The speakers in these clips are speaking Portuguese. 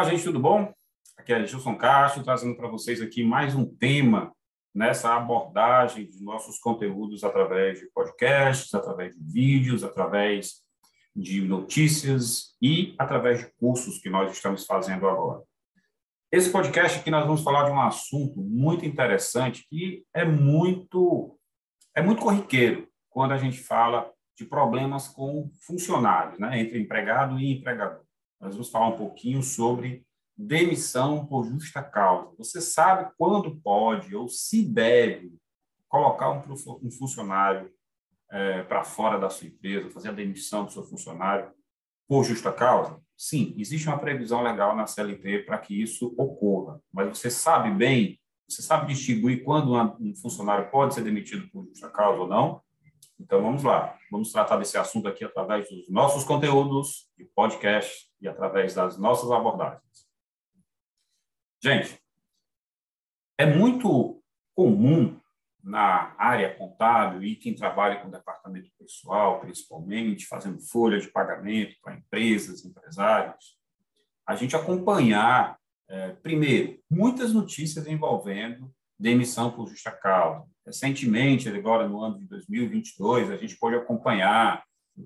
Olá, gente, tudo bom? Aqui é Gilson Castro, trazendo para vocês aqui mais um tema nessa abordagem de nossos conteúdos através de podcasts, através de vídeos, através de notícias e através de cursos que nós estamos fazendo agora. Esse podcast aqui nós vamos falar de um assunto muito interessante que é muito é muito corriqueiro quando a gente fala de problemas com funcionários, né, entre empregado e empregador. Nós vamos falar um pouquinho sobre demissão por justa causa. Você sabe quando pode ou se deve colocar um, funcionário é, para fora da sua empresa, fazer a demissão do seu funcionário por justa causa? Sim, existe uma previsão legal na CLT para que isso ocorra, mas você sabe bem, você sabe distinguir quando um funcionário pode ser demitido por justa causa ou não? Então vamos lá, vamos tratar desse assunto aqui através dos nossos conteúdos de podcast e através das nossas abordagens. Gente, é muito comum na área contábil e quem trabalha com departamento pessoal, principalmente, fazendo folha de pagamento para empresas, empresários, a gente acompanhar, é, primeiro, muitas notícias envolvendo demissão por justa causa. Recentemente, agora no ano de 2022, a gente pode acompanhar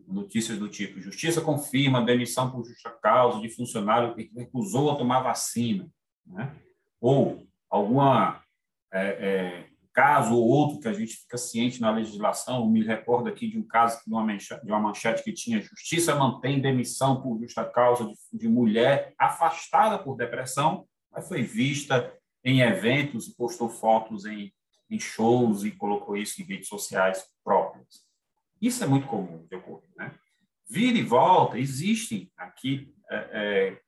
notícias do tipo: Justiça confirma demissão por justa causa de funcionário que recusou a tomar vacina, né? ou alguma é, é, caso ou outro que a gente fica ciente na legislação. me recordo aqui de um caso de uma manchete, de uma manchete que tinha: Justiça mantém demissão por justa causa de, de mulher afastada por depressão, mas foi vista em eventos e postou fotos em, em shows e colocou isso em redes sociais próprias. Isso é muito comum de ocorrer. Né? Vira e volta, existem aqui é, é,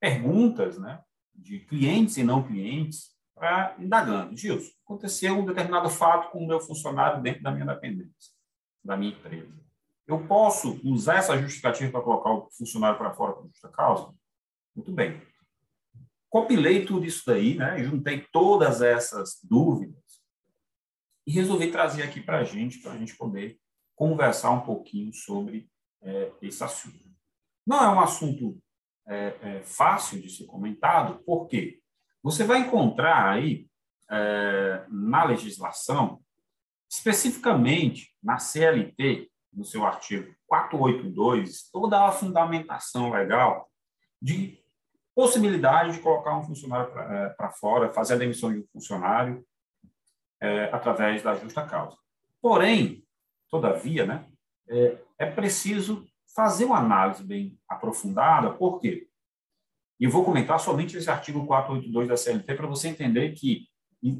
perguntas né, de clientes e não clientes para indagando. Gilson, aconteceu um determinado fato com o meu funcionário dentro da minha dependência, da minha empresa. Eu posso usar essa justificativa para colocar o funcionário para fora por justa causa? Muito bem. Compilei tudo isso daí, né? juntei todas essas dúvidas e resolvi trazer aqui para a gente, para a gente poder conversar um pouquinho sobre é, esse assunto. Não é um assunto é, é, fácil de ser comentado, porque você vai encontrar aí é, na legislação, especificamente na CLT, no seu artigo 482, toda a fundamentação legal de possibilidade de colocar um funcionário para é, fora, fazer a demissão de um funcionário é, através da justa causa. Porém, Todavia, né, é, é preciso fazer uma análise bem aprofundada, por quê? E eu vou comentar somente esse artigo 482 da CLT para você entender que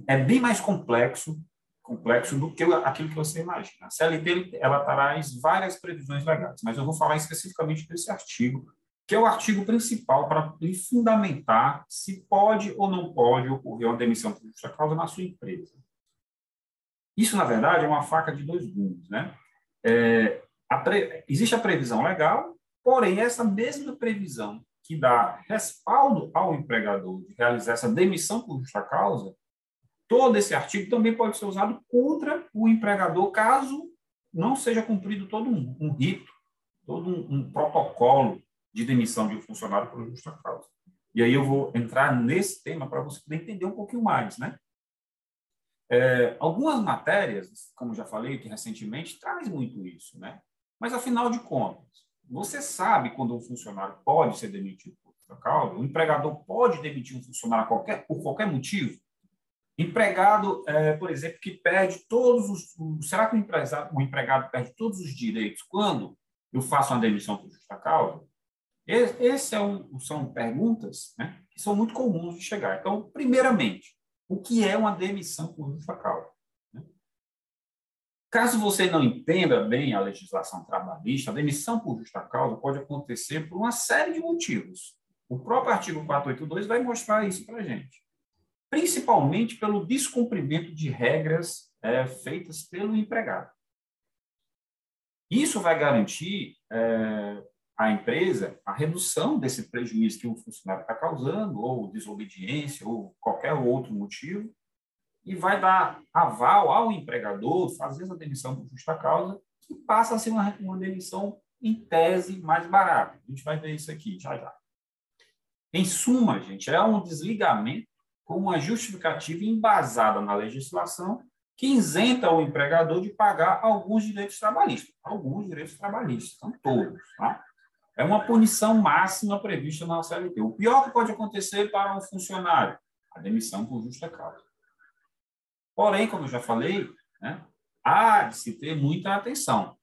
é bem mais complexo complexo do que aquilo que você imagina. A CLT ela traz várias previsões legais, mas eu vou falar especificamente desse artigo, que é o artigo principal para fundamentar se pode ou não pode ocorrer uma demissão por justa causa na sua empresa. Isso, na verdade, é uma faca de dois gumes. Né? É, a pre... Existe a previsão legal, porém, essa mesma previsão que dá respaldo ao empregador de realizar essa demissão por justa causa, todo esse artigo também pode ser usado contra o empregador caso não seja cumprido todo um, um rito, todo um, um, protocolo de demissão de um funcionário por justa causa. E aí eu vou entrar nesse tema para você poder entender um pouquinho mais, né? É, algumas matérias, como já falei que recentemente, traz muito isso, né? Mas, afinal de contas, você sabe quando um funcionário pode ser demitido por causa? O empregador pode demitir um funcionário qualquer, por qualquer motivo? Empregado, é, por exemplo, que perde todos os... Será que o, o empregado perde todos os direitos quando eu faço uma demissão por justa causa? Essas é um, são perguntas né, que são muito comuns de chegar. Então, primeiramente, o que é uma demissão por justa causa. Né? Caso você não entenda bem a legislação trabalhista, a demissão por justa causa pode acontecer por uma série de motivos. O próprio artigo 482 vai mostrar isso para a gente. Principalmente pelo descumprimento de regras é, feitas pelo empregado. Isso vai garantir é, à empresa a redução desse prejuízo que o funcionário está causando, ou desobediência, ou qualquer outro motivo, e vai dar aval ao empregador fazer essa demissão por justa causa, que passa a ser uma, uma demissão, em tese, mais barata. A gente vai ver isso aqui já já. Em suma, gente, é um desligamento com uma justificativa embasada na legislação que isenta o empregador de pagar alguns direitos trabalhistas. Alguns direitos trabalhistas, não todos. Tá? É uma punição máxima prevista na CLT. O pior que pode acontecer para um funcionário, a demissão por justa causa. Porém, como eu já falei, né, há de se ter muita atenção.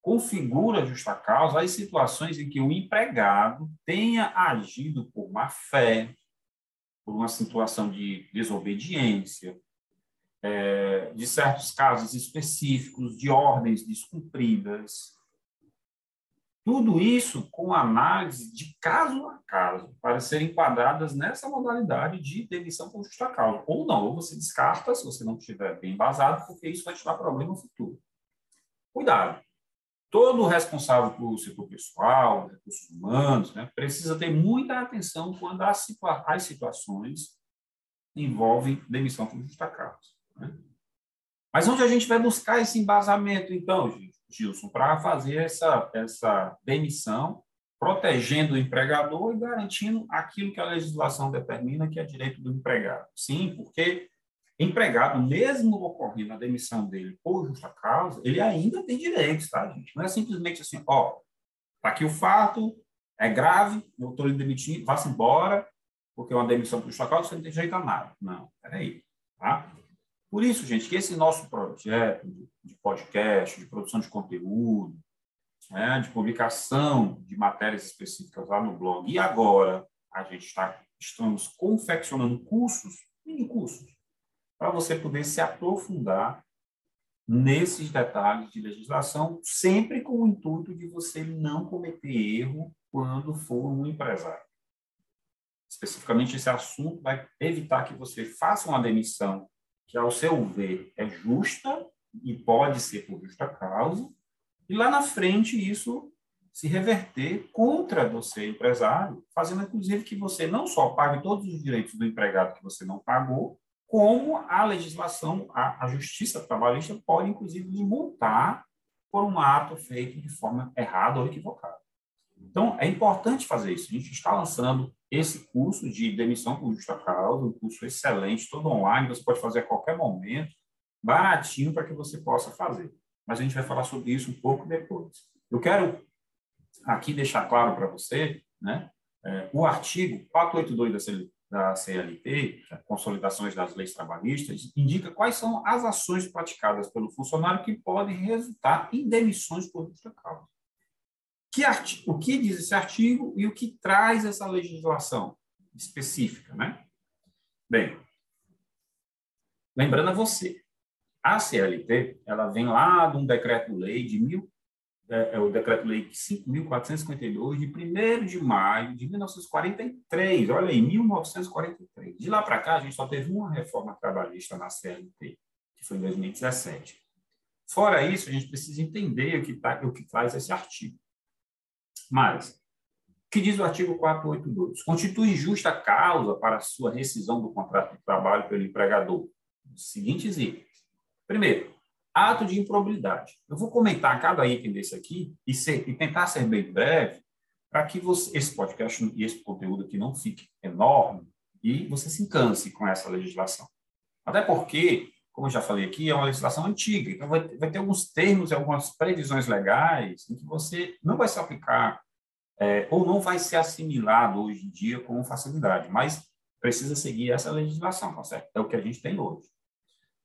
Configura justa causa as situações em que o empregado tenha agido por má fé, por uma situação de desobediência, é, de certos casos específicos, de ordens descumpridas. Tudo isso com análise de caso a caso, para serem enquadradas nessa modalidade de demissão por justa causa. Ou não, ou você descarta se você não estiver bem embasado, porque isso vai te dar problema no futuro. Cuidado todo responsável pelo setor pessoal, recursos humanos, né, precisa ter muita atenção quando as, situa as situações envolvem demissão por justa causa. Né? Mas onde a gente vai buscar esse embasamento, então, Gilson, para fazer essa, essa demissão, protegendo o empregador e garantindo aquilo que a legislação determina que é direito do empregado? Sim, porque empregado, mesmo ocorrendo a demissão dele por justa causa, ele ainda tem direitos, tá, gente? Não é simplesmente assim, ó, tá aqui o fato, é grave, eu estou lhe demitindo, vá-se embora, porque é uma demissão por justa causa, você não tem direito a nada. Não, peraí, tá? Por isso, gente, que esse nosso projeto de podcast, de produção de conteúdo, né, de publicação de matérias específicas lá no blog, e agora a gente está, estamos confeccionando cursos, mini cursos, para você poder se aprofundar nesses detalhes de legislação, sempre com o intuito de você não cometer erro quando for um empresário. Especificamente, esse assunto vai evitar que você faça uma demissão que, ao seu ver, é justa e pode ser por justa causa, e lá na frente isso se reverter contra você, empresário, fazendo inclusive que você não só pague todos os direitos do empregado que você não pagou, como a legislação, a, a justiça trabalhista pode, inclusive, lhe multar por um ato feito de forma errada ou equivocada. Então, é importante fazer isso. A gente está lançando esse curso de demissão por justa causa, um curso excelente, todo online, você pode fazer a qualquer momento, baratinho para que você possa fazer. Mas a gente vai falar sobre isso um pouco depois. Eu quero aqui deixar claro para você, né, é, o artigo 482 da da CLT, Consolidações das Leis Trabalhistas, indica quais são as ações praticadas pelo funcionário que podem resultar em demissões por justa causa. Que o que diz esse artigo e o que traz essa legislação específica, né? Bem, lembrando a você, a CLT, ela vem lá de um decreto-lei de mil, é, é o Decreto-Lei 5.452, de 1 de maio de 1943. Olha aí, 1943. De lá para cá, a gente só teve uma reforma trabalhista na CLT, que foi em 2017. Fora isso, a gente precisa entender o que, tá, o que traz esse artigo. Mas, o que diz o artigo 482? Constitui justa causa para a sua rescisão do contrato de trabalho pelo empregador. Seguintes itens. Primeiro, Ato de improbidade. Eu vou comentar cada item desse aqui e, ser, e tentar ser bem breve para que você, esse podcast e esse conteúdo aqui não fique enorme e você se encanse com essa legislação. Até porque, como eu já falei aqui, é uma legislação antiga, então vai, vai ter alguns termos algumas previsões legais em que você não vai se aplicar é, ou não vai ser assimilado hoje em dia com facilidade, mas precisa seguir essa legislação, tá certo? É o que a gente tem hoje.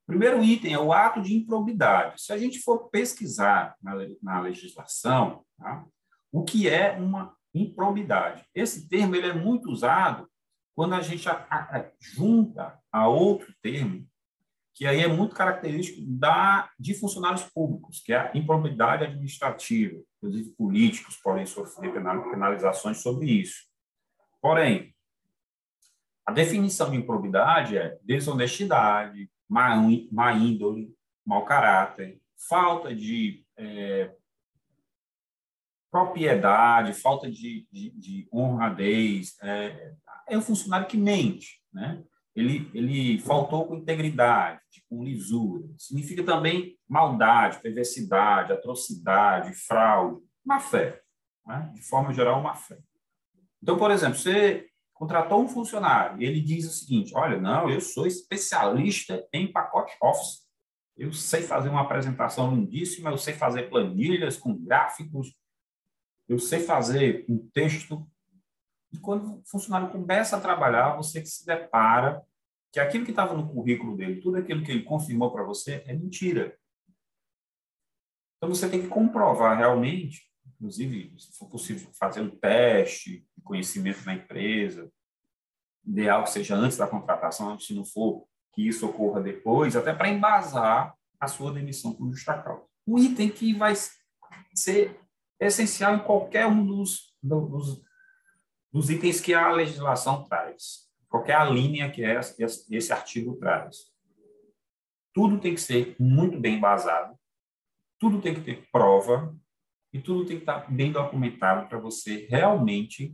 Primeiro item é o ato de improbidade. Se a gente for pesquisar na, na legislação, tá? o que é uma improbidade? Esse termo ele é muito usado quando a gente a, a, junta a outro termo, que aí é muito característico da, de funcionários públicos, que é a improbidade administrativa. Inclusive, políticos podem sofrer penalizações sobre isso. Porém, a definição de improbidade é desonestidade, má, má índole, mau caráter, falta de é, propriedade, falta de, de, de honradez. É, é um funcionário que mente, né? Ele, ele faltou com integridade, com lisura. Significa também maldade, perversidade, atrocidade, fraude, má fé. Né? De forma geral, má fé. Então, por exemplo, você contratou um funcionário e ele diz o seguinte: olha, não, eu sou especialista em pacote Office. Eu sei fazer uma apresentação lindíssima, eu sei fazer planilhas com gráficos, eu sei fazer um texto. E quando o funcionário começa a trabalhar, você se depara que aquilo que estava no currículo dele, tudo aquilo que ele confirmou para você, é mentira. Então você tem que comprovar realmente, inclusive, se for possível, fazer um teste de conhecimento na empresa, ideal que seja antes da contratação, se não for que isso ocorra depois, até para embasar a sua demissão por justa causa. Um item que vai ser essencial em qualquer um dos, dos, dos itens que a legislação traz qualquer a linha que esse, esse artigo traz. Tudo tem que ser muito bem embasado, tudo tem que ter prova e tudo tem que estar bem documentado para você realmente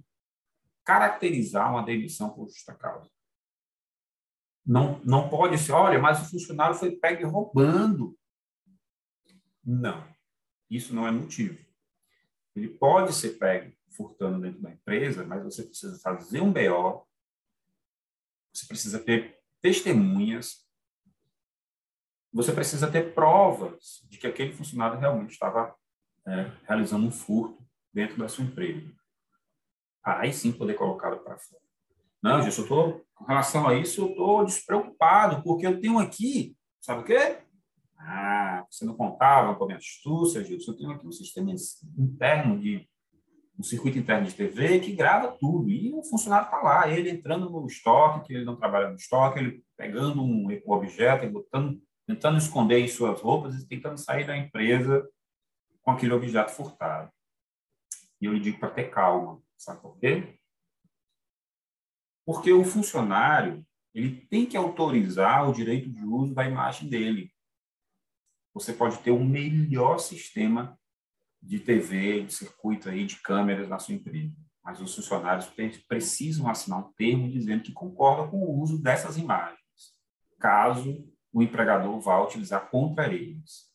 caracterizar uma demissão por justa causa. Não, não pode ser, olha, mas o funcionário foi pego roubando. Não, isso não é motivo. Ele pode ser pego furtando dentro da empresa, mas você precisa fazer um BO, você precisa ter testemunhas, você precisa ter provas de que aquele funcionário realmente estava é, realizando um furto dentro da sua empresa. Aí sim poder colocá-lo para fora. Não, Gilson, eu estou, com relação a isso, eu estou despreocupado, porque eu tenho aqui, sabe o quê? Ah, você não contava com a minha astúcia, Gilson, eu tenho aqui um sistema interno de um circuito interno de TV que grava tudo. E o funcionário está lá, ele entrando no estoque, que ele não trabalha no estoque, ele pegando um objeto, botando, tentando esconder em suas roupas e tentando sair da empresa com aquele objeto furtado. E eu lhe digo para ter calma. Sabe por quê? Porque o funcionário ele tem que autorizar o direito de uso da imagem dele. Você pode ter o melhor sistema de TV, de circuito aí, de câmeras na sua empresa. Mas os funcionários precisam assinar um termo dizendo que concordam com o uso dessas imagens, caso o empregador vá utilizar contra eles.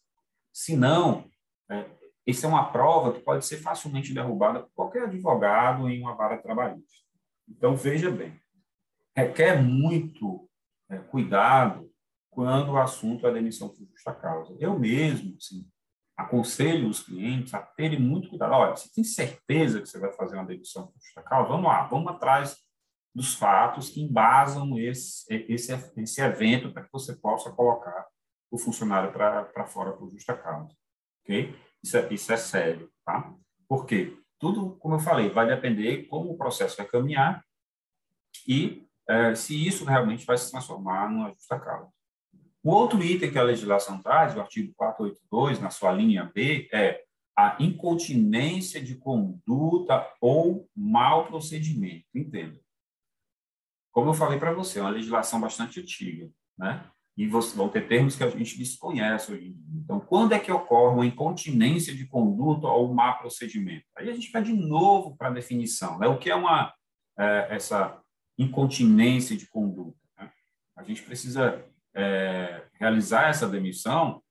Se não, é, isso é uma prova que pode ser facilmente derrubada por qualquer advogado em uma vara trabalhista. Então, veja bem, requer muito é, cuidado quando o assunto é demissão por justa causa. Eu mesmo, assim, aconselho os clientes a terem muito cuidado. Olha, você tem certeza que você vai fazer uma demissão por justa causa? Vamos lá, vamos atrás dos fatos que embasam esse, esse, esse evento para que você possa colocar o funcionário para fora por justa causa. Ok? Isso é, isso é sério, tá? Por quê? Tudo, como eu falei, vai depender como o processo vai caminhar e é, se isso realmente vai se transformar numa justa causa. O outro item que a legislação traz, o artigo 482, na sua linha B, é a incontinência de conduta ou mau procedimento. Entenda. Como eu falei para você, é uma legislação bastante antiga, né? E vão ter termos que a gente desconhece hoje em dia. Então, quando é que ocorre uma incontinência de conduta ou mau procedimento? Aí a gente vai de novo para a definição. Né? O que é uma é, essa incontinência de conduta? Né? A gente precisa é, realizar essa demissão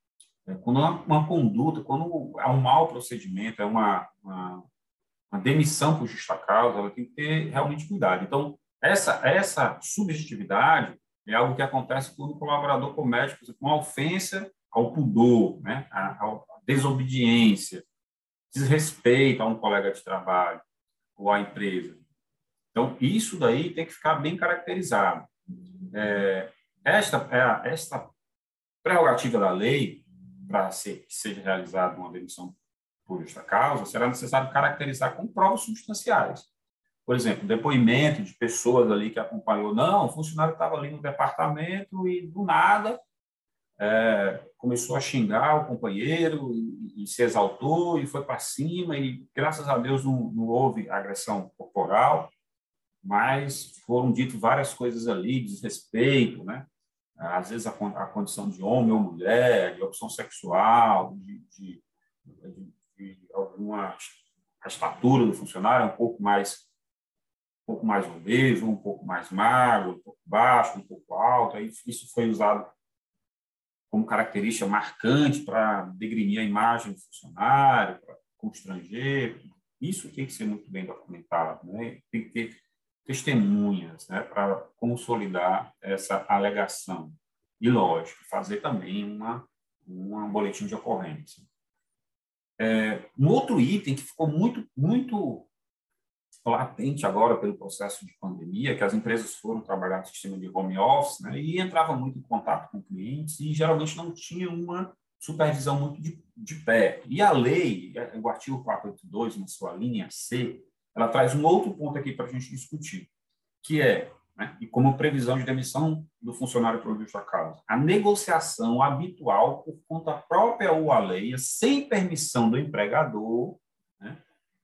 é, quando uma, uma, conduta, quando há um mau procedimento, é uma, uma, uma, demissão por justa causa, ela tem que ter realmente cuidado. Então, essa, essa subjetividade é algo que acontece quando o colaborador comete, por exemplo, uma ofensa ao pudor, né? a, a desobediência, desrespeito a um colega de trabalho ou à empresa. Então, isso daí tem que ficar bem caracterizado. É, esta, é, esta prerrogativa da lei, para que seja realizada uma demissão por justa causa, será necessário caracterizar com provas substanciais. Por exemplo, depoimento de pessoas ali que acompanhou. Não, o funcionário estava ali no departamento e, do nada, é, começou a xingar o companheiro e, e, se exaltou e foi para cima e, graças a Deus, não, não houve agressão corporal, mas foram ditas várias coisas ali, desrespeito, né? Às vezes a, a condição de homem ou mulher, de opção sexual, de, de, de, de alguma a estatura do funcionário é um pouco mais um pouco mais obeso, um pouco mais magro, um pouco baixo, um pouco alto. Aí isso foi usado como característica marcante para degrinir a imagem do funcionário, para constranger. Isso tem que ser muito bem documentado, né? Tem que ter testemunhas né, para consolidar essa alegação. E, lógico, fazer também uma, uma boletim de ocorrência. É, um outro item que ficou muito, muito latente agora pelo processo de pandemia, que as empresas foram trabalhar no sistema de home office né, e entravam muito em contato com clientes e geralmente não tinha uma supervisão muito de, de pé. E a lei, o artigo 482, na sua linha C, ela traz um outro ponto aqui para a gente discutir, que é, né, e como previsão de demissão do funcionário por justa causa, a negociação habitual por conta própria ou alheia, sem permissão do empregador, né,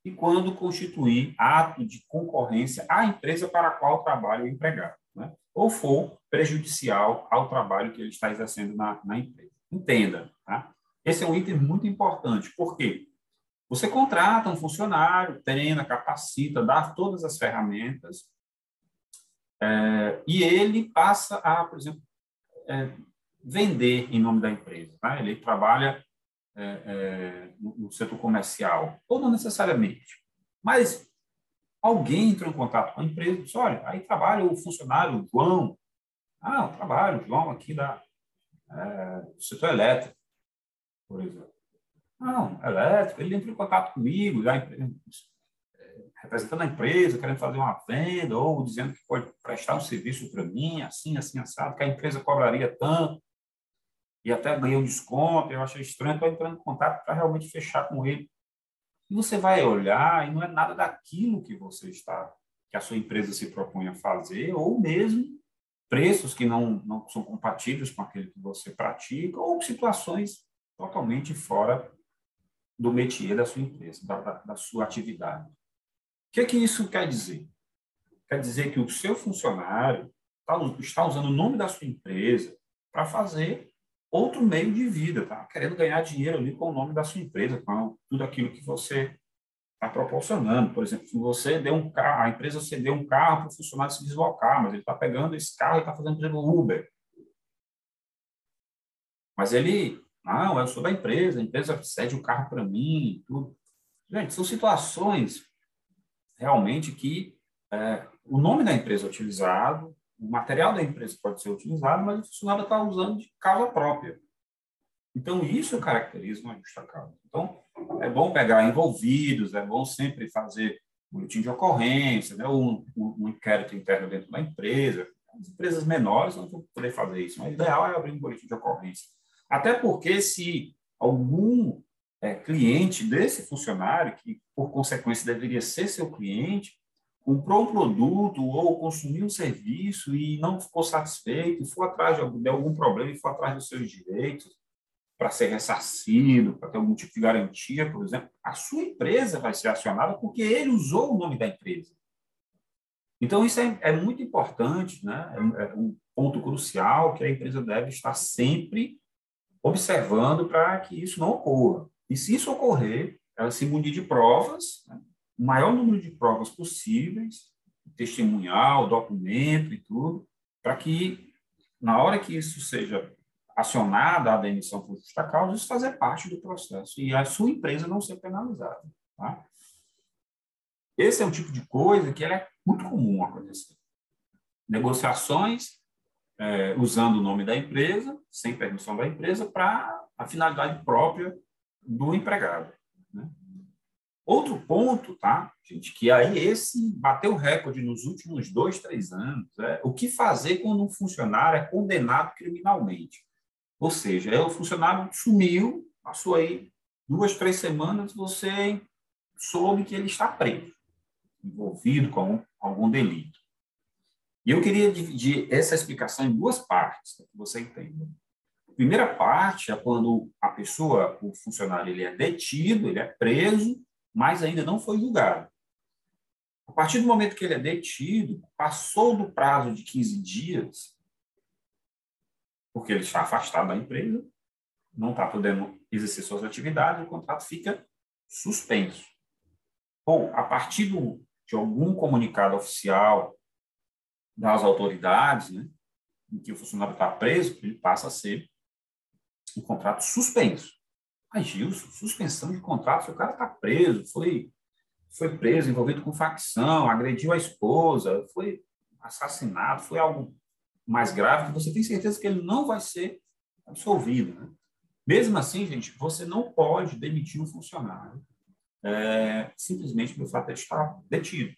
e quando constituir ato de concorrência à empresa para a qual trabalha o empregado, né, ou for prejudicial ao trabalho que ele está exercendo na, na empresa. Entenda, tá? Esse é um item muito importante, porque você contrata um funcionário, treina, capacita, dá todas as ferramentas, é, e ele passa a, por exemplo, é, vender em nome da empresa. Tá? Ele trabalha é, é no, no setor comercial, ou não necessariamente, mas alguém entrou em contato com a empresa e disse, olha, aí trabalha o funcionário João, ah, eu trabalho, João aqui da, é, do setor elétrico, por exemplo. Não, elétrico, ele entra em contato comigo, já representando a empresa, querendo fazer uma venda, ou dizendo que pode prestar um serviço para mim, assim, assim, assado, que a empresa cobraria tanto, e até ganhei um desconto, eu achei estranho, estou entrando em contato para realmente fechar com ele. E você vai olhar e não é nada daquilo que você está, que a sua empresa se propõe a fazer, ou mesmo preços que não, não são compatíveis com aquele que você pratica, ou situações totalmente fora do métier da sua empresa, da, da, sua atividade. O que, é que isso quer dizer? Quer dizer que o seu funcionário está, está usando o nome da sua empresa para fazer outro meio de vida, tá? Querendo ganhar dinheiro ali com o nome da sua empresa, com tudo aquilo que você está proporcionando. Por exemplo, se você deu um carro, a empresa cedeu um carro para o funcionário se deslocar, mas ele está pegando esse carro e está fazendo, por exemplo, Uber. Mas ele, não, eu sou da empresa, a empresa cede o carro para mim, tudo. Gente, são situações realmente que é, o nome da empresa é utilizado, o material da empresa pode ser utilizado, mas o funcionário está usando de causa própria. Então, isso caracteriza uma justa causa. Então, é bom pegar envolvidos, é bom sempre fazer boletim de ocorrência, né, um, um, inquérito interno dentro da empresa. As empresas menores não vão poder fazer isso, mas o ideal é abrir um boletim de ocorrência. Até porque se algum é, cliente desse funcionário, que por consequência deveria ser seu cliente, comprou um produto ou consumiu um serviço e não ficou satisfeito, foi atrás de, de algum problema e foi atrás dos seus direitos, para ser ressarcido, para ter algum tipo de garantia, por exemplo, a sua empresa vai ser acionada porque ele usou o nome da empresa. Então, isso é, é muito importante, né? É, é, um ponto crucial que a empresa deve estar sempre observando para que isso não ocorra. E se isso ocorrer, ela se munir de provas, né? o maior número de provas possíveis, testemunhal, documento e tudo, para que, na hora que isso seja acionada a demissão por justa causa, isso fazer parte do processo e a sua empresa não ser penalizada. Tá? Esse é um tipo de coisa que é muito comum acontecer. Negociações é, usando o nome da empresa, sem permissão da empresa, para a finalidade própria do empregado. Né? Outro ponto, tá, gente, que aí esse bateu recorde nos últimos dois, três anos, é o que fazer quando um funcionário é condenado criminalmente. Ou seja, é o funcionário sumiu, passou aí duas, três semanas, você soube que ele está preso, envolvido com algum delito. E eu queria dividir essa explicação em duas partes, para que você entenda. A primeira parte é quando a pessoa, o funcionário, ele é detido, ele é preso, mas ainda não foi julgado. A partir do momento que ele é detido, passou do prazo de 15 dias, porque ele está afastado da empresa, não está podendo exercer suas atividades, o contrato fica suspenso. Ou, a partir do, de algum comunicado oficial das autoridades, né, em que o funcionário está preso, ele passa a ser um contrato suspenso. Gilson, suspensão de contrato, se o cara está preso, foi foi preso, envolvido com facção, agrediu a esposa, foi assassinado, foi algo mais grave, você tem certeza que ele não vai ser absolvido. Né? Mesmo assim, gente, você não pode demitir um funcionário é, simplesmente pelo fato de estar detido.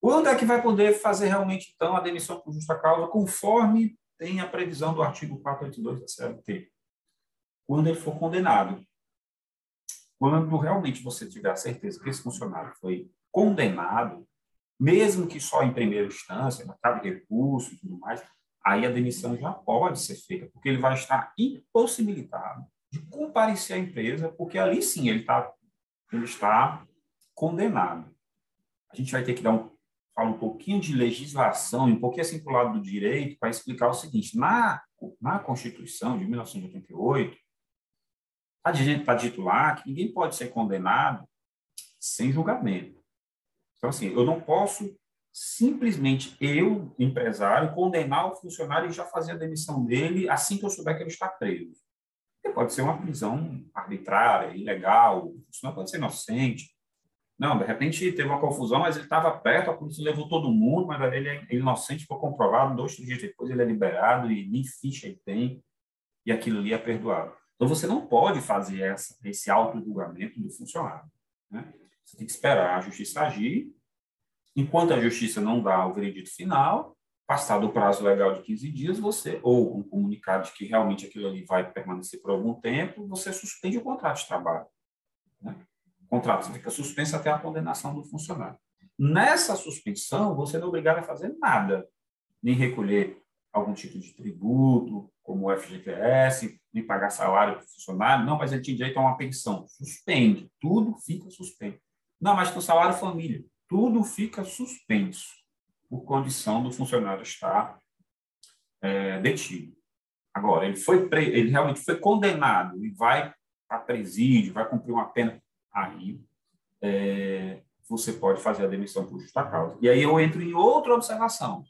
Quando é que vai poder fazer realmente, então, a demissão por justa causa, conforme tem a previsão do artigo 482 da CLT? Quando ele for condenado. Quando realmente você tiver a certeza que esse funcionário foi condenado, mesmo que só em primeira instância, casa de recurso e tudo mais, aí a demissão já pode ser feita, porque ele vai estar impossibilitado de comparecer à empresa, porque ali sim ele, tá, ele está condenado. A gente vai ter que dar um, falar um pouquinho de legislação, um pouquinho assim para o lado do direito, para explicar o seguinte: na, na Constituição de 1988, Está tá dito lá que ninguém pode ser condenado sem julgamento. Então, assim, eu não posso simplesmente eu, empresário, condenar o funcionário e já fazer a demissão dele assim que eu souber que ele está preso. Porque pode ser uma prisão arbitrária, ilegal, o funcionário pode ser inocente. Não, de repente teve uma confusão, mas ele estava perto, a polícia levou todo mundo, mas ele é inocente, foi comprovado, dois, três dias depois ele é liberado e nem ficha ele tem, e aquilo ali é perdoado. Então, você não pode fazer essa, esse auto-julgamento do funcionário. Né? Você tem que esperar a justiça agir. Enquanto a justiça não dá o veredito final, passado o prazo legal de 15 dias, você, ou um comunicado de que realmente aquilo ali vai permanecer por algum tempo, você suspende o contrato de trabalho. Né? O contrato fica suspenso até a condenação do funcionário. Nessa suspensão, você não é obrigado a fazer nada, nem recolher algum tipo de tributo, como o FGTS, nem pagar salário para o funcionário. Não, mas ele tinha direito a uma pensão. Suspende. Tudo fica suspenso. Não, mas com salário família. Tudo fica suspenso por condição do funcionário estar é, detido. Agora, ele foi ele realmente foi condenado e vai para presídio, vai cumprir uma pena, aí é, você pode fazer a demissão por justa causa. E aí eu entro em outra observação.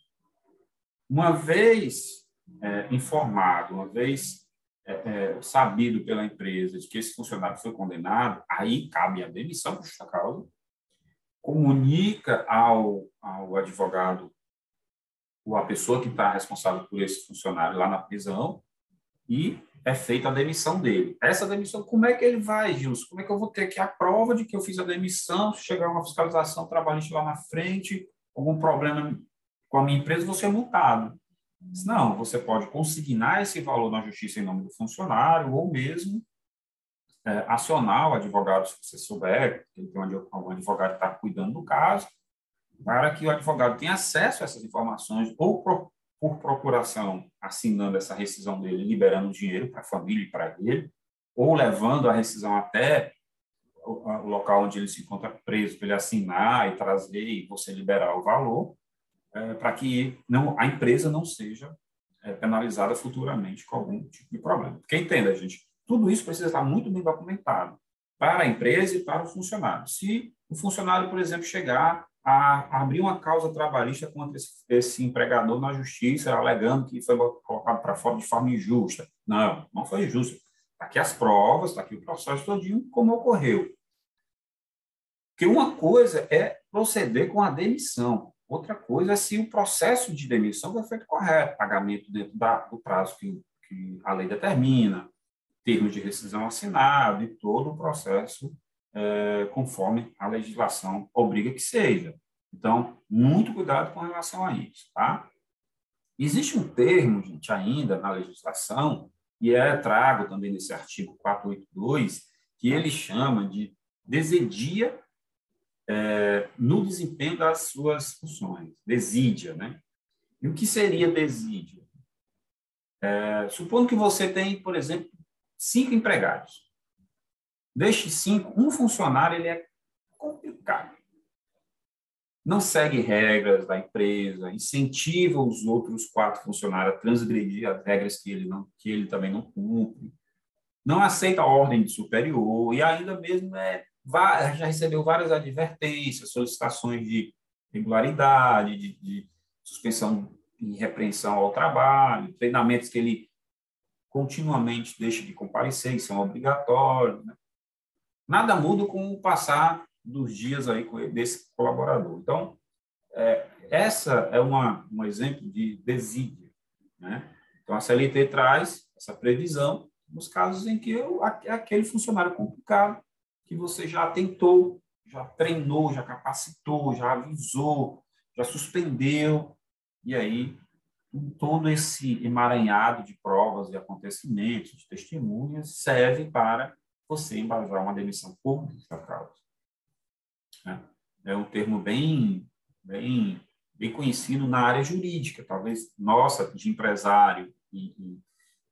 Uma vez é, informado, uma vez é, é, sabido pela empresa de que esse funcionário foi condenado, aí cabe a demissão por justa causa, comunica ao, ao advogado ou a pessoa que está responsável por esse funcionário lá na prisão e é feita a demissão dele. Essa demissão, como é que ele vai, Gilson? Como é que eu vou ter aqui a prova de que eu fiz a demissão? Se chegar uma fiscalização trabalhista lá na frente, algum problema com a minha empresa, vou ser multado. Não, você pode consignar esse valor na justiça em nome do funcionário ou mesmo é, acionar o advogado, se você souber, que tem algum advogado que está cuidando do caso, para que o advogado tenha acesso a essas informações ou por, procuração, assinando essa rescisão dele, liberando dinheiro para a família e para ele, ou levando a rescisão até o, o local onde ele se encontra preso, para ele assinar e trazer e você liberar o valor, é, para que não, a empresa não seja é, penalizada futuramente com algum tipo de problema. Porque entenda, gente, tudo isso precisa estar muito bem documentado para a empresa e para o funcionário. Se o funcionário, por exemplo, chegar a abrir uma causa trabalhista contra esse, esse empregador na justiça, alegando que foi colocado para fora de forma injusta. Não, não foi injusto. Está aqui as provas, está aqui o processo todinho, como ocorreu. Porque uma coisa é proceder com a demissão. Outra coisa é se o processo de demissão foi feito correto, pagamento dentro da, do prazo que, que, a lei determina, termos de rescisão assinado e todo o processo é, conforme a legislação obriga que seja. Então, muito cuidado com relação a isso, tá? Existe um termo, gente, ainda na legislação, e é trago também nesse artigo 482, que ele chama de desedia é, no desempenho das suas funções, desídia, né? E o que seria desídia? É, supondo que você tem, por exemplo, cinco empregados. Destes cinco, um funcionário ele é complicado. Não segue regras da empresa, incentiva os outros quatro funcionários a transgredir as regras que ele, não, que ele também não cumpre, não aceita a ordem de superior e ainda mesmo é já recebeu várias advertências, solicitações de regularidade, de, de suspensão e repreensão ao trabalho, treinamentos que ele continuamente deixa de comparecer, e são obrigatórios. Né? Nada muda com o passar dos dias aí desse colaborador. Então, é, essa é uma, um exemplo de desídia. Né? Então, a CLT traz essa previsão nos casos em que eu, aquele funcionário complicado que você já tentou, já treinou, já capacitou, já avisou, já suspendeu, e aí todo esse emaranhado de provas e acontecimentos, de testemunhas, serve para você embasar uma demissão por justa causa. É um termo bem, bem, bem conhecido na área jurídica, talvez nossa, de empresário e, e,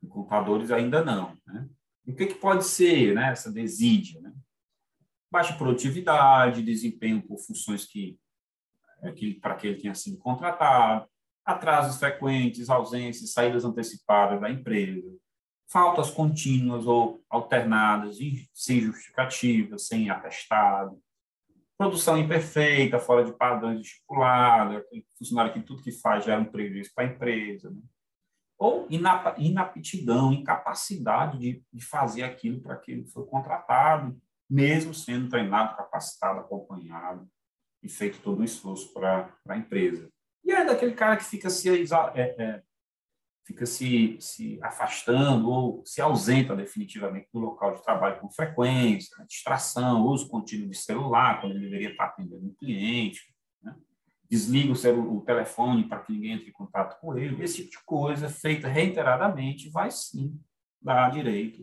e contadores ainda não. Né? E o que, que pode ser né, essa desídia? Né? Baixa produtividade, desempenho por funções que, é, que para que ele tenha sido contratado, atrasos frequentes, ausências, saídas antecipadas da empresa, faltas contínuas ou alternadas, sem justificativa, sem atestado, produção imperfeita, fora de padrões estipulados, funcionário que tudo que faz gera um prejuízo para a empresa, né? ou inaptidão, incapacidade de, de fazer aquilo para que ele foi contratado, mesmo sendo treinado, capacitado, acompanhado e feito todo o esforço para a empresa. E é daquele cara que fica se, é, é, fica se, se afastando ou se ausenta definitivamente do local de trabalho com frequência, né? distração, uso contínuo de celular, quando ele deveria estar atendendo um cliente, né? desliga o, o telefone para que ninguém entre em contato com ele. Esse tipo de coisa, feita reiteradamente, vai sim dar direito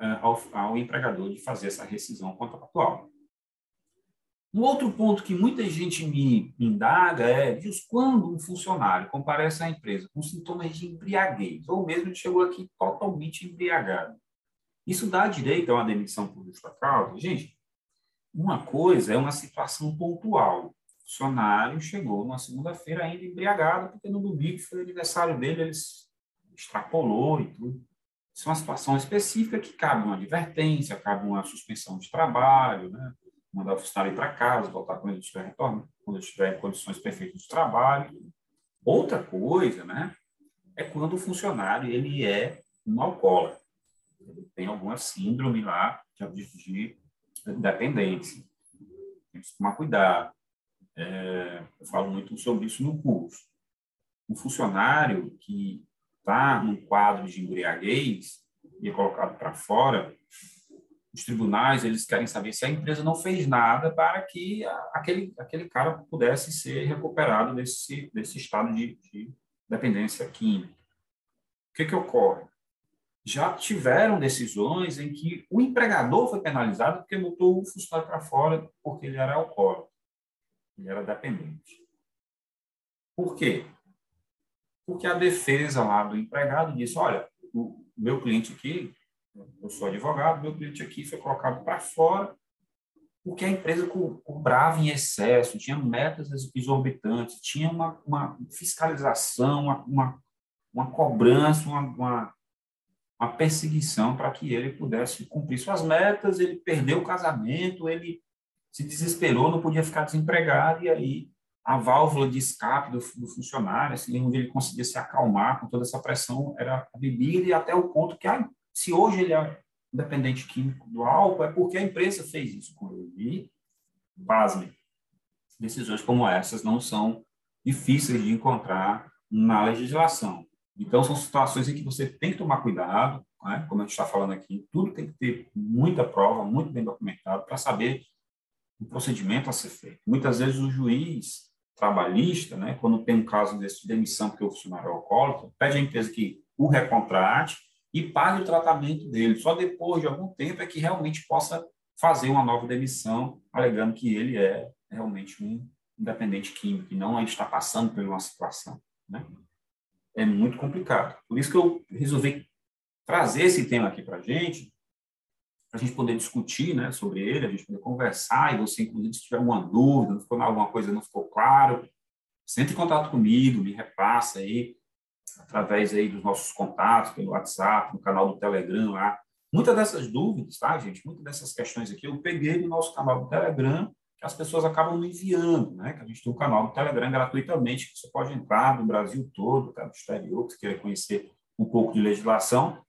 uh, ao, ao empregador de fazer essa rescisão contratual. Um outro ponto que muita gente me indaga é diz quando um funcionário comparece à empresa com sintomas de embriaguez, ou mesmo chegou aqui totalmente embriagado. Isso dá direito a uma demissão por justa causa? Gente, uma coisa é uma situação pontual. O funcionário chegou numa segunda-feira ainda embriagado, porque no domingo foi o aniversário dele, ele extrapolou e tudo. Isso é uma situação específica que cabe uma advertência, cabe uma suspensão de trabalho, né? Mandar o funcionário ir para casa, voltar quando ele estiver retorno, quando estiver em condições perfeitas de trabalho. Outra coisa, né, é quando o funcionário ele é um alcoólatra. Ele tem alguma síndrome lá de, de dependência. Tem que tomar cuidado. É, eu falo muito sobre isso no curso. Um funcionário que está num quadro de embriaguez e é colocado para fora, os tribunais eles querem saber se a empresa não fez nada para que aquele, aquele cara pudesse ser recuperado desse, desse estado de, de dependência química. O que, que ocorre? Já tiveram decisões em que o empregador foi penalizado porque botou o funcionário para fora porque ele era alcoólatra, ele era dependente. Por quê? Porque a defesa lá do empregado disse, olha, o meu cliente aqui eu sou advogado, meu cliente aqui foi colocado para fora porque a empresa cobrava em excesso, tinha metas exorbitantes, tinha uma, uma fiscalização, uma, uma, uma cobrança, uma, uma, uma perseguição para que ele pudesse cumprir suas metas. Ele perdeu o casamento, ele se desesperou, não podia ficar desempregado, e aí a válvula de escape do, do funcionário, assim, onde ele conseguia se acalmar com toda essa pressão, era a bebida, e até o ponto que a se hoje ele é dependente químico do álcool, é porque a empresa fez isso com ele. E, pasme, decisões como essas não são difíceis de encontrar na legislação. Então, são situações em que você tem que tomar cuidado, né? como a gente está falando aqui, tudo tem que ter muita prova, muito bem documentado, para saber o procedimento a ser feito. Muitas vezes o juiz trabalhista, né, quando tem um caso desse de demissão porque o funcionário é alcoólatra, pede à empresa que o recontrate e pague o tratamento dele. Só depois de algum tempo é que realmente possa fazer uma nova demissão, alegando que ele é realmente um independente químico e não está passando por uma situação. Né? É muito complicado. Por isso que eu resolvi trazer esse tema aqui para a gente, para a gente poder discutir né, sobre ele, a gente poder conversar, e você, inclusive, se tiver alguma dúvida, não ficou alguma coisa, não ficou claro, entre em contato comigo, me repassa aí, através aí dos nossos contatos, pelo WhatsApp, no canal do Telegram lá. Muitas dessas dúvidas, tá, gente? Muitas dessas questões aqui eu peguei no nosso canal do Telegram, que as pessoas acabam me enviando, né? Que a gente tem um canal do Telegram gratuitamente, que você pode entrar do Brasil todo, tá? do exterior, que queira conhecer um pouco de legislação,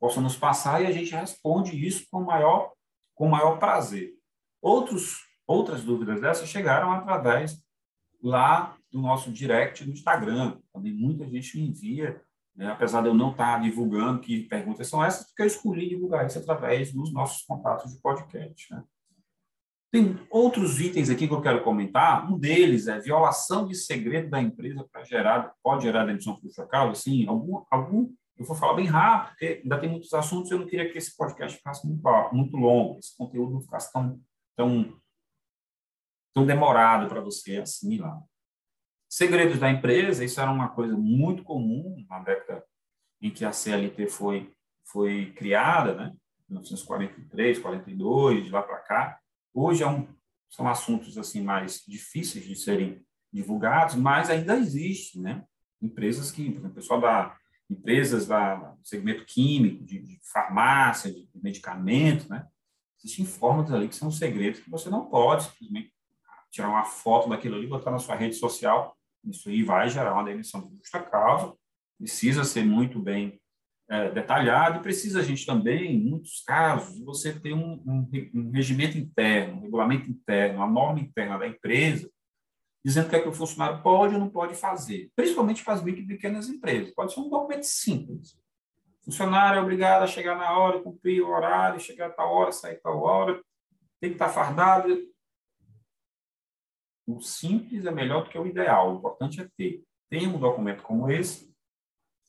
possa nos passar e a gente responde isso com maior, com maior prazer. Outros outras dúvidas dessas chegaram através lá do nosso direct no Instagram. Também muita gente me envia, né? apesar de eu não estar divulgando que perguntas são essas, porque eu escolhi divulgar isso através dos nossos contatos de podcast. Né? Tem outros itens aqui que eu quero comentar. Um deles é violação de segredo da empresa para gerar, pode gerar demissão por local. Assim, algum, algum, eu vou falar bem rápido, porque ainda tem muitos assuntos. Eu não queria que esse podcast ficasse muito, muito longo, esse conteúdo não ficasse tão, tão, tão demorado para você assimilar. Segredos da empresa, isso era uma coisa muito comum na década em que a CLT foi, foi criada, né? 1943, 42, de lá para cá. Hoje é um, são assuntos assim mais difíceis de serem divulgados, mas ainda existe, né? Empresas que, por exemplo, o pessoal da empresas da, segmento químico, de, de farmácia, de, de medicamento, né? Existem formas ali que são segredos que você não pode simplesmente tirar uma foto daquilo ali, botar na sua rede social isso aí vai gerar uma demissão de justa causa, precisa ser muito bem é, detalhado e precisa a gente também, em muitos casos, você ter um, um, um, regimento interno, um regulamento interno, uma norma interna da empresa, dizendo o que é que o funcionário pode ou não pode fazer, principalmente para as micro e pequenas empresas. Pode ser um documento simples. O funcionário é obrigado a chegar na hora, cumprir o horário, chegar a tal hora, sair a tal hora, tem que estar fardado, o simples é melhor do que o ideal. O importante é ter. Tem um documento como esse,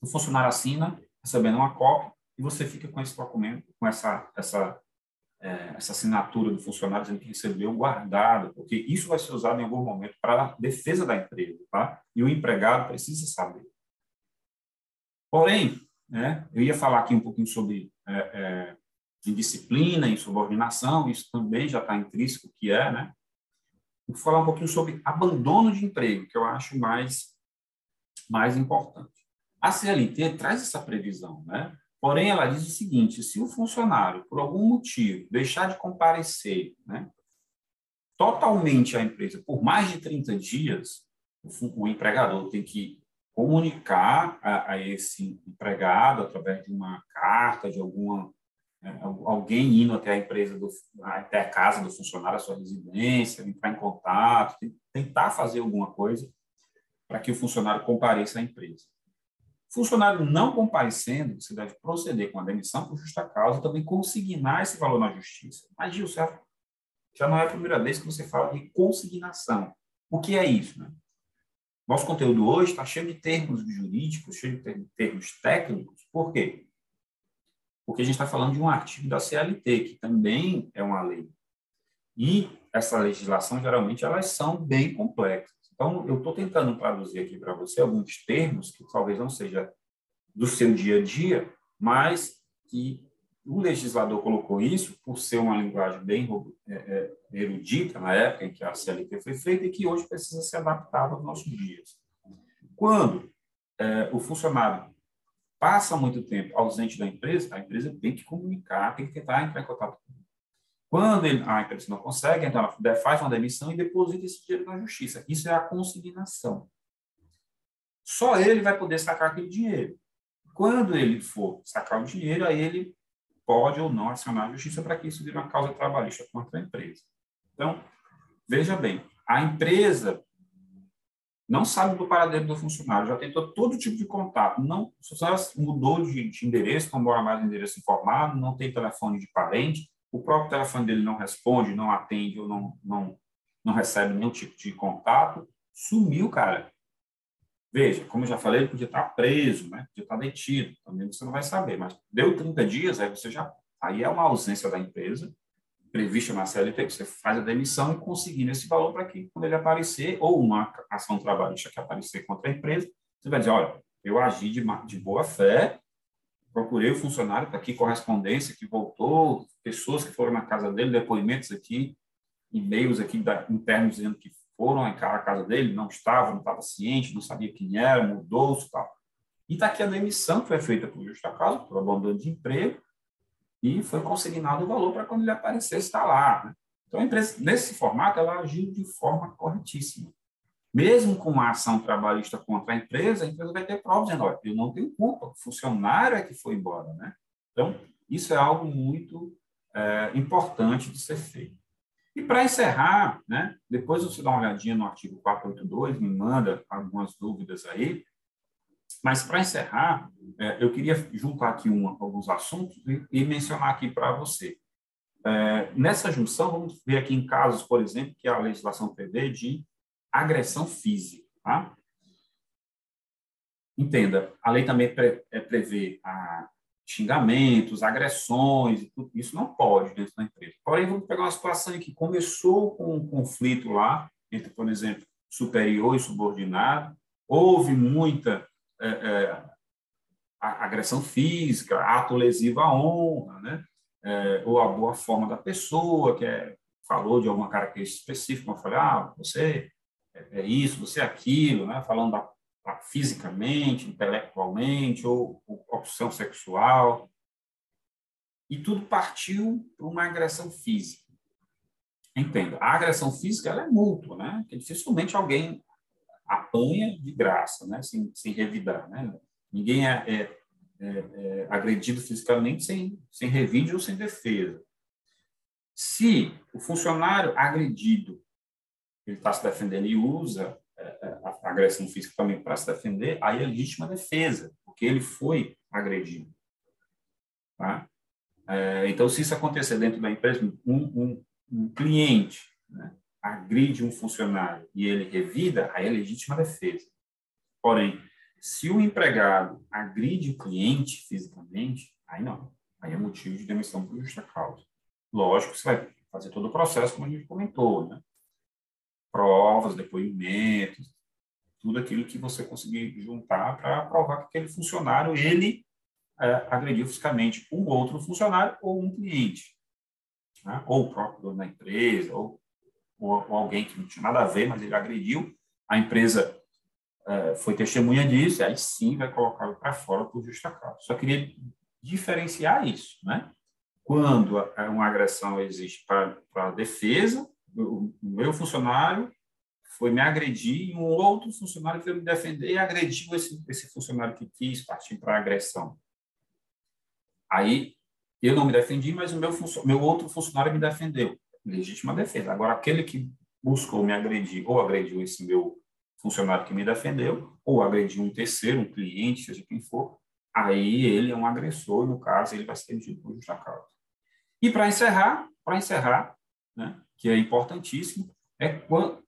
o funcionário assina, recebendo uma cópia, e você fica com esse documento, com essa, essa, é, essa assinatura do funcionário dizendo que recebeu guardado, porque isso vai ser usado em algum momento para defesa da empresa, tá? E o empregado precisa saber. Porém, né, eu ia falar aqui um pouquinho sobre é, é, indisciplina, insubordinação, isso também já está intrínseco que é, né? Vou falar um pouquinho sobre abandono de emprego, que eu acho mais, mais importante. A CLT traz essa previsão, né? Porém, ela diz o seguinte: se o funcionário, por algum motivo, deixar de comparecer né, totalmente à empresa por mais de 30 dias, o, o empregador tem que comunicar a, a, esse empregado através de uma carta, de alguma alguém indo até a empresa, do, até a casa do funcionário, a sua residência, entrar em contato, tentar fazer alguma coisa para que o funcionário compareça à empresa. Funcionário não comparecendo, você deve proceder com a demissão por justa causa e também consignar esse valor na justiça. Mas, Gilson, já não é a primeira vez que você fala de consignação. O que é isso? Né? Nosso conteúdo hoje está cheio de termos jurídicos, cheio de termos técnicos. Por quê? Porque a gente está falando de um artigo da CLT, que também é uma lei. E essa legislação, geralmente, elas são bem complexas. Então, eu estou tentando traduzir aqui para você alguns termos que talvez não seja do seu dia a dia, mas que o legislador colocou isso por ser uma linguagem bem é, é, erudita na época em que a CLT foi feita e que hoje precisa ser adaptada aos nossos dias. Quando é, o funcionário passa muito tempo ausente da empresa, a empresa tem que comunicar, tem que tentar entrar em contato com ele. Quando ele, a empresa não consegue, então ela faz uma demissão e deposita esse dinheiro na justiça. Isso é a consignação. Só ele vai poder sacar aquele dinheiro. Quando ele for sacar o dinheiro, aí ele pode ou não acionar a justiça para que isso vire uma causa trabalhista contra a empresa. Então, veja bem, a empresa não sabe do paradeiro do funcionário, já tentou todo tipo de contato, não, o funcionário mudou de, de endereço, não mora mais no endereço informado, não tem telefone de parente, o próprio telefone dele não responde, não atende ou não, não, não recebe nenhum tipo de contato, sumiu, cara. Veja, como eu já falei, ele podia estar preso, né? podia estar detido, também você não vai saber, mas deu 30 dias, aí você já. Aí é uma ausência da empresa, prevista na CLT, você faz a demissão e conseguindo esse valor para que, quando ele aparecer, ou uma ação trabalhista que aparecer contra a empresa, você vai dizer, olha, eu agi de, de boa fé, procurei o funcionário, está aqui correspondência que voltou, pessoas que foram na casa dele, depoimentos aqui, e-mails aqui da, internos dizendo que foram à casa dele, não estava, não estava ciente, não sabia quem era, mudou-se e tal. E está aqui a demissão que foi feita por justa causa, por abandono de emprego, e foi consignado o valor para quando ele aparecer estar lá. Né? Então, a empresa, nesse formato, ela agiu de forma corretíssima. Mesmo com uma ação trabalhista contra a empresa, a empresa vai ter provas dizendo, olha, eu não tenho culpa, o funcionário é que foi embora. Né? Então, isso é algo muito é, importante de ser feito. E para encerrar, né, depois você dá uma olhadinha no artigo 482, me manda algumas dúvidas aí, mas para encerrar, é, eu queria juntar aqui um, alguns assuntos e, e mencionar aqui para você. É, nessa junção, vamos ver aqui em casos, por exemplo, que a legislação prevê de agressão física. Tá? Entenda, a lei também pre, é, prevê a xingamentos, agressões, isso não pode dentro da empresa. Porém, vamos pegar uma situação em que começou com um conflito lá, entre, por exemplo, superior e subordinado, houve muita é, é, agressão física, ato lesivo à honra, né? É, ou a boa forma da pessoa, que é, falou de alguma característica específica, falei, ah, você é, é isso, você é aquilo, né? falando da, da, fisicamente, intelectualmente, ou, ou opção sexual. E tudo partiu para uma agressão física. Entenda, a agressão física ela é mútua, né? Que dificilmente alguém apanha de graça, né? sem, sem revidar. Né? Ninguém é, é, é, é agredido fisicamente sem, sem revide ou sem defesa. Se o funcionário agredido ele está se defendendo e usa é, é, a agressão física também para se defender, aí é legítima defesa, porque ele foi agredido. Tá? Então, se isso acontecer dentro da empresa, um, um, um cliente né, agride um funcionário e ele revida, aí é legítima defesa. Porém, se o empregado agride o cliente fisicamente, aí não. Aí é motivo de demissão por justa causa. Lógico, você vai fazer todo o processo, como a gente comentou, né? Provas, depoimentos, tudo aquilo que você conseguir juntar para provar que aquele funcionário, ele é, agrediu fisicamente um outro funcionário ou um cliente. Né? Ou o próprio dono da empresa, ou ou, ou alguém que não tinha nada a ver, mas ele agrediu, a empresa é, foi testemunha disso, aí sim vai colocá-lo para fora por justa causa. Só queria diferenciar isso, né? Quando uma agressão existe para, para defesa, o meu funcionário foi me agredir e um outro funcionário veio me defender e agrediu esse, esse funcionário que quis partir para a agressão. Aí eu não me defendi, mas o meu, meu outro funcionário me defendeu legítima defesa. Agora, aquele que buscou me agredir ou agrediu esse meu funcionário que me defendeu, ou agrediu um terceiro, um cliente, seja quem for, aí ele é um agressor, no caso, ele vai ser demitido por justa causa. E para encerrar, para encerrar, né, que é importantíssimo, é quando,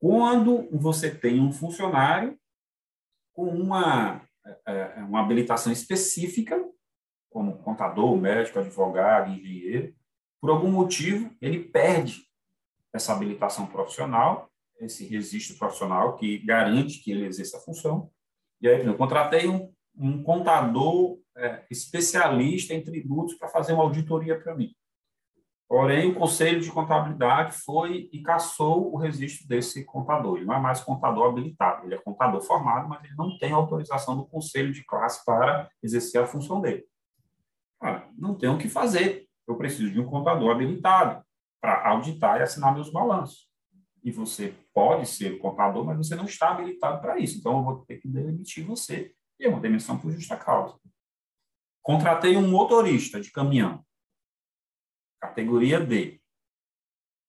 quando você tem um funcionário com uma, é, é, uma habilitação específica, como contador, médico, advogado, engenheiro, por algum motivo, ele perde essa habilitação profissional, esse registro profissional que garante que ele exerça a função. E aí, eu contratei um, um contador é, especialista em tributos para fazer uma auditoria para mim. Porém, o Conselho de Contabilidade foi e caçou o registro desse contador. Ele não é mais contador habilitado, ele é contador formado, mas ele não tem autorização do Conselho de Classe para exercer a função dele. Cara, não tem o que fazer eu preciso de um contador habilitado para auditar e assinar meus balanços. E você pode ser contador, mas você não está habilitado para isso. Então, eu vou ter que demitir você. E é uma demissão por justa causa. Contratei um motorista de caminhão, categoria D.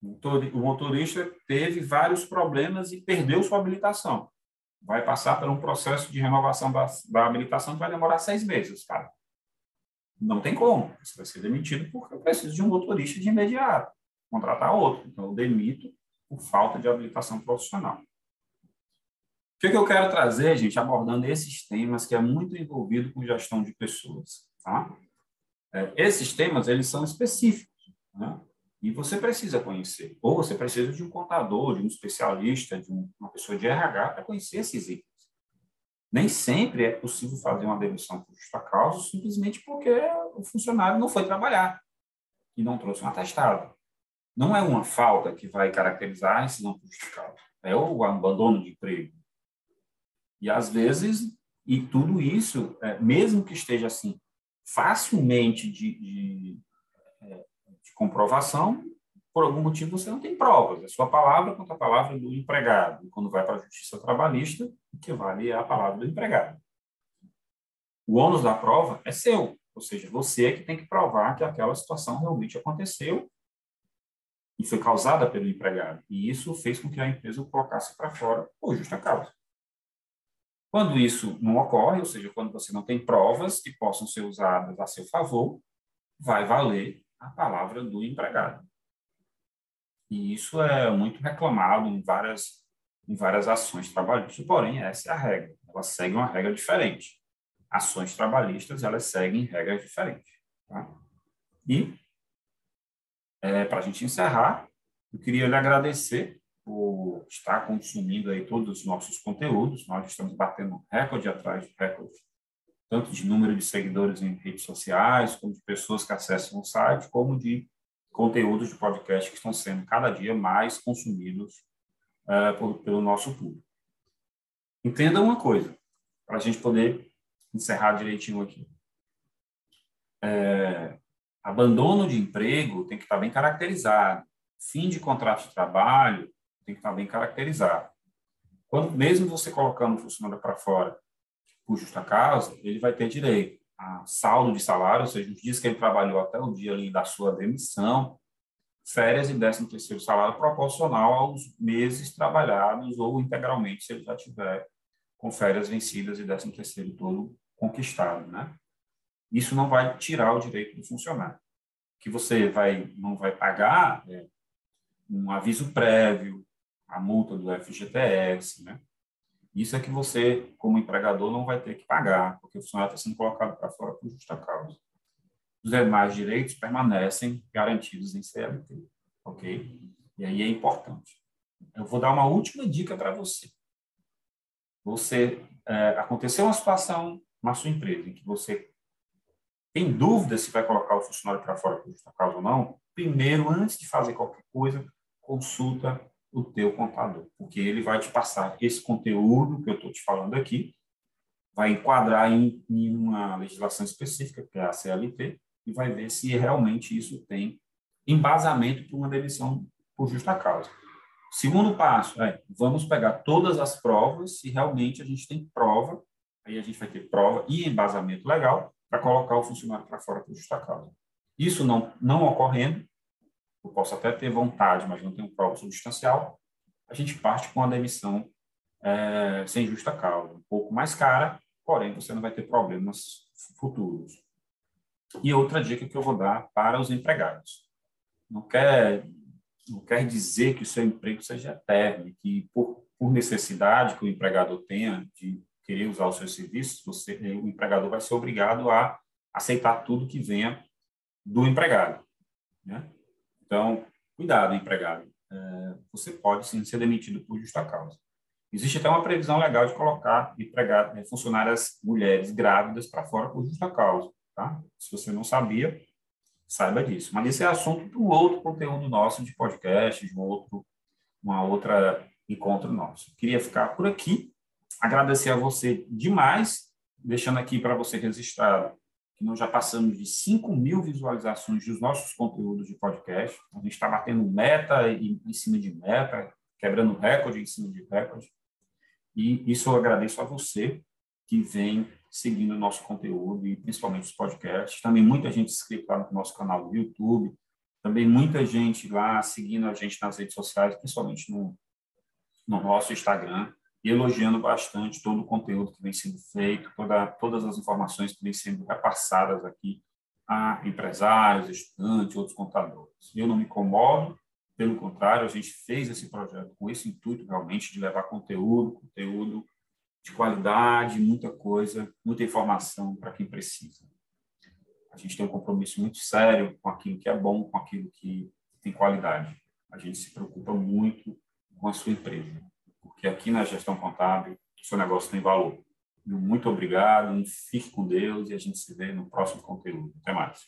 O motorista teve vários problemas e perdeu sua habilitação. Vai passar por um processo de renovação da, da habilitação que vai demorar seis meses, cara. Não tem como. Você vai ser demitido porque eu preciso de um motorista de imediato. Contratar outro. Então, eu demito por falta de habilitação profissional. O que, que eu quero trazer, gente, abordando esses temas que é muito envolvido com gestão de pessoas. Tá? É, esses temas, eles são específicos. Né? E você precisa conhecer. Ou você precisa de um contador, de um especialista, de uma pessoa de RH para conhecer esses itens. Nem sempre é possível fazer uma demissão por justa causa simplesmente porque o funcionário não foi trabalhar e não trouxe um atestado. Não é uma falta que vai caracterizar a incidão por justa causa, é o abandono de emprego. E às vezes, e tudo isso, é, mesmo que esteja assim, facilmente de, de, é, de comprovação, por algum motivo você não tem provas. É sua palavra contra a palavra do empregado. E quando vai para a justiça trabalhista, que vale a palavra do empregado. O ônus da prova é seu, ou seja, você é que tem que provar que aquela situação realmente aconteceu e foi causada pelo empregado. E isso fez com que a empresa o colocasse para fora por justa causa. Quando isso não ocorre, ou seja, quando você não tem provas que possam ser usadas a seu favor, vai valer a palavra do empregado. E isso é muito reclamado em várias, em várias ações trabalhistas, porém, essa é a regra. Ela segue uma regra diferente. Ações trabalhistas, elas seguem regras diferentes. Tá? E, é, para a gente encerrar, eu queria lhe agradecer por estar consumindo aí todos os nossos conteúdos. Nós estamos batendo recorde atrás de recorde, tanto de número de seguidores em redes sociais, como de pessoas que acessam o site, como de conteúdos de podcast que estão sendo cada dia mais consumidos uh, por, pelo nosso público. Entenda uma coisa, para a gente poder encerrar direitinho aqui. É, abandono de emprego tem que estar bem caracterizado. Fim de contrato de trabalho tem que estar bem caracterizado. Quando, mesmo você colocando o funcionário para fora por justa causa, ele vai ter direito a saldo de salário, ou seja, os dias que ele trabalhou até o dia ali da sua demissão, férias e décimo terceiro salário proporcional aos meses trabalhados ou integralmente, se ele já tiver com férias vencidas e décimo terceiro todo conquistado, né? Isso não vai tirar o direito do funcionário. Que você vai não vai pagar é, um aviso prévio, a multa do FGTS, né? Isso é que você, como empregador, não vai ter que pagar, porque o funcionário está sendo colocado para fora por justa causa. Os demais direitos permanecem garantidos em CLT, ok? E aí é importante. Eu vou dar uma última dica para você. Você é, aconteceu uma situação na sua empresa em que você tem dúvida se vai colocar o funcionário para fora por justa causa ou não, primeiro, antes de fazer qualquer coisa, consulta o teu contador, porque ele vai te passar esse conteúdo que eu estou te falando aqui, vai enquadrar em, em, uma legislação específica, que é a CLT, e vai ver se realmente isso tem embasamento para uma demissão por justa causa. Segundo passo é, vamos pegar todas as provas, se realmente a gente tem prova, aí a gente vai ter prova e embasamento legal para colocar o funcionário para fora por justa causa. Isso não, não ocorrendo, eu posso até ter vontade, mas não tenho prova substancial, a gente parte com a demissão é, sem justa causa, um pouco mais cara, porém você não vai ter problemas futuros. E outra dica que eu vou dar para os empregados. Não quer, não quer dizer que o seu emprego seja eterno, que por, por necessidade que o empregador tenha de querer usar os seus serviços, você, o empregador vai ser obrigado a aceitar tudo que venha do empregado. Né? Então, cuidado, empregado. É, você pode sim ser demitido por justa causa. Existe até uma previsão legal de colocar funcionárias mulheres grávidas para fora por justa causa. Tá? Se você não sabia, saiba disso. Mas esse é assunto um outro conteúdo nosso de podcast, de um outro, uma outra encontro nosso. Queria ficar por aqui, agradecer a você demais, deixando aqui para você registrado que nós já passamos de 5 mil visualizações dos nossos conteúdos de podcast. A gente está batendo meta em cima de meta, quebrando recorde em cima de recorde. E isso eu agradeço a você que vem seguindo o nosso conteúdo e principalmente os podcasts. Também muita gente inscrita lá no nosso canal do YouTube. Também muita gente lá seguindo a gente nas redes sociais, principalmente no, no nosso Instagram e elogiando bastante todo o conteúdo que vem sendo feito, toda, todas as informações que vêm sendo repassadas aqui a empresários, estudantes, outros contadores. Eu não me incomodo, pelo contrário, a gente fez esse projeto com esse intuito realmente de levar conteúdo, conteúdo de qualidade, muita coisa, muita informação para quem precisa. A gente tem um compromisso muito sério com aquilo que é bom, com aquilo que tem qualidade. A gente se preocupa muito com a sua empresa porque aqui na gestão contábil o seu negócio tem valor. Muito obrigado, fique com Deus e a gente se vê no próximo conteúdo. Até mais.